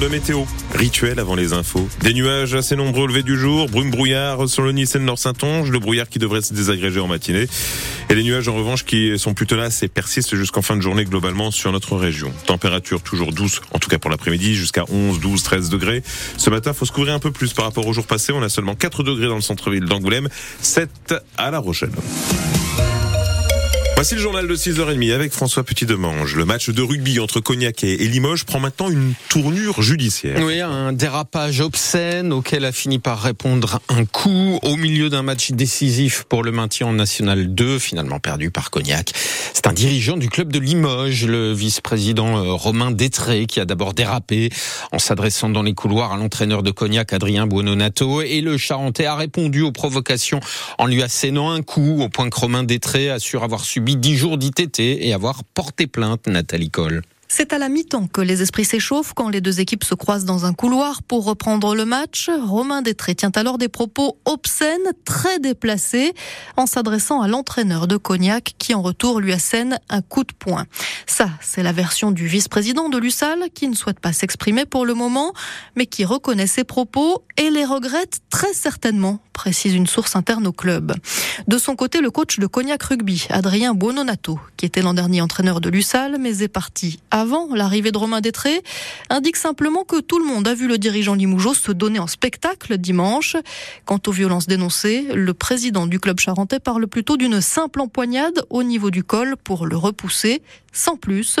de météo. Rituel avant les infos. Des nuages assez nombreux levés du jour, brume brouillard sur le Nice et le Nord-Saintonge, le brouillard qui devrait se désagréger en matinée. Et les nuages en revanche qui sont plutôt là et persistent jusqu'en fin de journée globalement sur notre région. Température toujours douce, en tout cas pour l'après-midi, jusqu'à 11, 12, 13 degrés. Ce matin, faut se couvrir un peu plus par rapport au jour passé. On a seulement 4 degrés dans le centre-ville d'Angoulême, 7 à La Rochelle. Voici le journal de 6h30 avec François Petit-Demange. Le match de rugby entre Cognac et Limoges prend maintenant une tournure judiciaire. Oui, un dérapage obscène auquel a fini par répondre un coup au milieu d'un match décisif pour le maintien en National 2, finalement perdu par Cognac. C'est un dirigeant du club de Limoges, le vice-président euh, Romain Détré, qui a d'abord dérapé en s'adressant dans les couloirs à l'entraîneur de Cognac, Adrien Buononato, et le Charentais a répondu aux provocations en lui assénant un coup, au point que Romain Détré assure avoir subi 10 jours d'ITT et avoir porté plainte, Nathalie Coll. C'est à la mi-temps que les esprits s'échauffent quand les deux équipes se croisent dans un couloir pour reprendre le match. Romain Détré tient alors des propos obscènes, très déplacés, en s'adressant à l'entraîneur de Cognac qui en retour lui assène un coup de poing. Ça, c'est la version du vice-président de Lussal qui ne souhaite pas s'exprimer pour le moment, mais qui reconnaît ses propos et les regrette très certainement, précise une source interne au club. De son côté, le coach de Cognac Rugby, Adrien Buononato, qui était l'an dernier entraîneur de Lussal, mais est parti avant l'arrivée de Romain Détré, indique simplement que tout le monde a vu le dirigeant Limougeau se donner en spectacle dimanche. Quant aux violences dénoncées, le président du club charentais parle plutôt d'une simple empoignade au niveau du col pour le repousser, sans plus.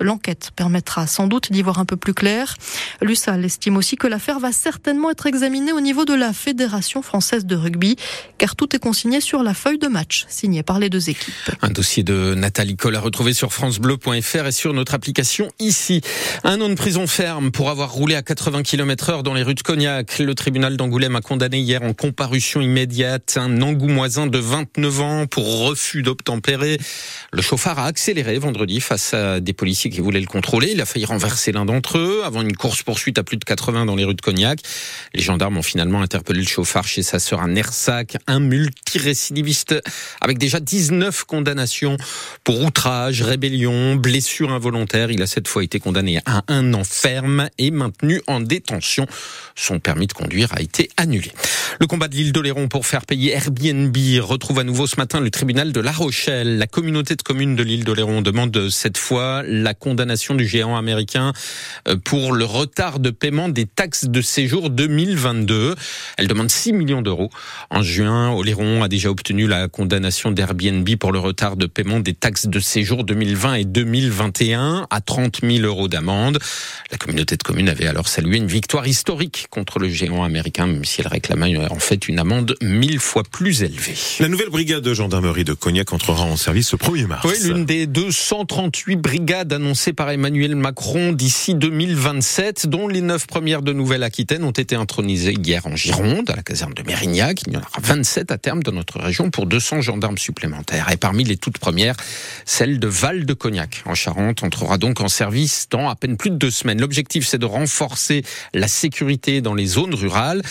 L'enquête permettra sans doute d'y voir un peu plus clair. Lussal estime aussi que l'affaire va certainement être examinée au niveau de la Fédération française de rugby, car tout est consigné sur la feuille de match signée par les deux équipes. Un dossier de Nathalie Coll à retrouver sur francebleu.fr et sur notre application ici. Un an de prison ferme pour avoir roulé à 80 km heure dans les rues de Cognac. Le tribunal d'Angoulême a condamné hier en comparution immédiate un angoumoisin de 29 ans pour refus d'obtempérer. Le chauffard a accéléré vendredi face à des policiers qui voulaient le contrôler. Il a failli renverser l'un d'entre eux avant une course-poursuite à plus de 80 dans les rues de Cognac. Les gendarmes ont finalement interpellé le chauffard chez sa sœur à Nersac, un multirécidiviste avec déjà 19 condamnations pour outrage, rébellion, blessure involontaire. Il a cette fois été condamné à un an ferme et maintenu en détention. Son permis de conduire a été annulé. Le combat de l'île d'Oléron pour faire payer Airbnb retrouve à nouveau ce matin le tribunal de La Rochelle. La communauté de communes de l'île d'Oléron demande cette fois la condamnation du géant américain euh, pour le retard de paiement des taxes de séjour 2022. Elle demande 6 millions d'euros. En juin, Oléron a déjà obtenu la condamnation d'Airbnb pour le retard de paiement des taxes de séjour 2020 et 2021 à 30 000 euros d'amende. La communauté de communes avait alors salué une victoire historique contre le géant américain, même si elle réclamait en fait une amende mille fois plus élevée. La nouvelle brigade de gendarmerie de Cognac entrera en service le 1er mars. Oui, l'une des 238 brigades annoncées par Emmanuel Macron d'ici 2027, dont les neuf premières de Nouvelle-Aquitaine ont été intronisées hier en Gironde, à la caserne de Mérignac. Il y en aura 27 à terme dans notre région pour 200 gendarmes supplémentaires. Et parmi les toutes premières, celle de Val de Cognac, en Charente, entrera donc en service dans à peine plus de deux semaines. L'objectif, c'est de renforcer la sécurité dans les zones rurales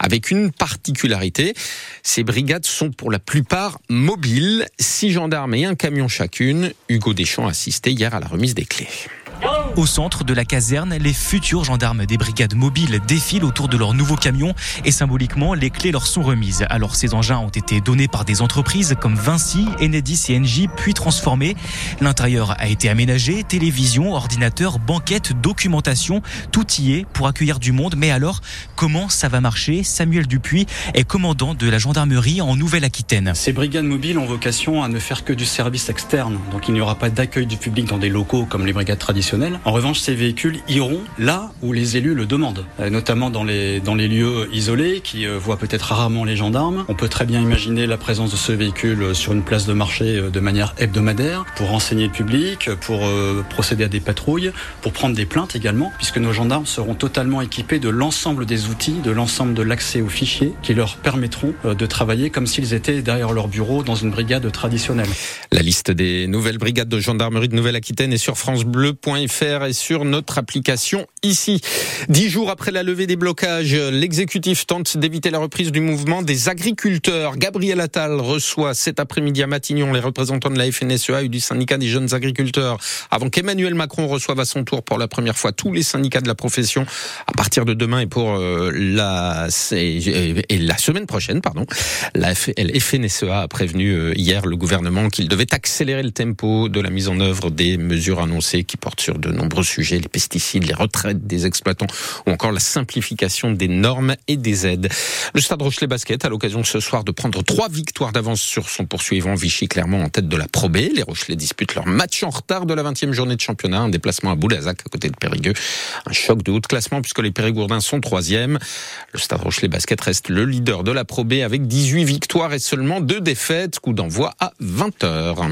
avec une particularité. Ces brigades sont pour la plupart mobiles, six gendarmes et un camion chacune. Hugo Deschamps assisté hier à la remise des clés. Au centre de la caserne, les futurs gendarmes des brigades mobiles défilent autour de leur nouveau camion et symboliquement, les clés leur sont remises. Alors ces engins ont été donnés par des entreprises comme Vinci, Enedis et Engie, puis transformés. L'intérieur a été aménagé, télévision, ordinateur, banquette, documentation, tout y est pour accueillir du monde. Mais alors, comment ça va marcher? Samuel Dupuis est commandant de la gendarmerie en Nouvelle-Aquitaine. Ces brigades mobiles ont vocation à ne faire que du service externe, donc il n'y aura pas d'accueil du public dans des locaux comme les brigades traditionnelles. En revanche, ces véhicules iront là où les élus le demandent, euh, notamment dans les, lieux isolés qui euh, voient peut-être rarement les gendarmes. On peut très bien imaginer la présence de ce véhicule euh, sur une place de marché de manière hebdomadaire pour renseigner le public, pour procéder à des patrouilles, pour prendre des plaintes également, puisque nos gendarmes seront totalement équipés de l'ensemble des outils, de l'ensemble de l'accès aux fichiers qui leur permettront de travailler comme s'ils étaient derrière leur bureau dans une brigade traditionnelle. La liste des nouvelles brigades de gendarmerie de Nouvelle-Aquitaine est sur francebleu.fr et sur notre application ici. Dix jours après la levée des blocages, l'exécutif tente d'éviter la reprise du mouvement des agriculteurs. Gabriel Attal reçoit cet après-midi à Matignon les représentants de la FNSEA et du syndicat des jeunes agriculteurs avant qu'Emmanuel Macron reçoive à son tour pour la première fois tous les syndicats de la profession à partir de demain et pour euh, la, et la semaine prochaine, pardon. La FNSEA a prévenu euh, hier le gouvernement qu'il devait accélérer le tempo de la mise en œuvre des mesures annoncées qui portent sur de nombreux sujets, les pesticides, les retraites des exploitants ou encore la simplification des normes et des aides. Le Stade Rochelet Basket a l'occasion ce soir de prendre trois victoires d'avance sur son poursuivant Vichy clairement en tête de la Pro B. Les Rochelais disputent leur match en retard de la 20e journée de championnat, un déplacement à Boulazac à côté de Périgueux. Un choc de haut de classement puisque les Périgourdins sont troisième. Le Stade Rochelet Basket reste le leader de la Pro B avec 18 victoires et seulement deux défaites. Coup d'envoi à 20h.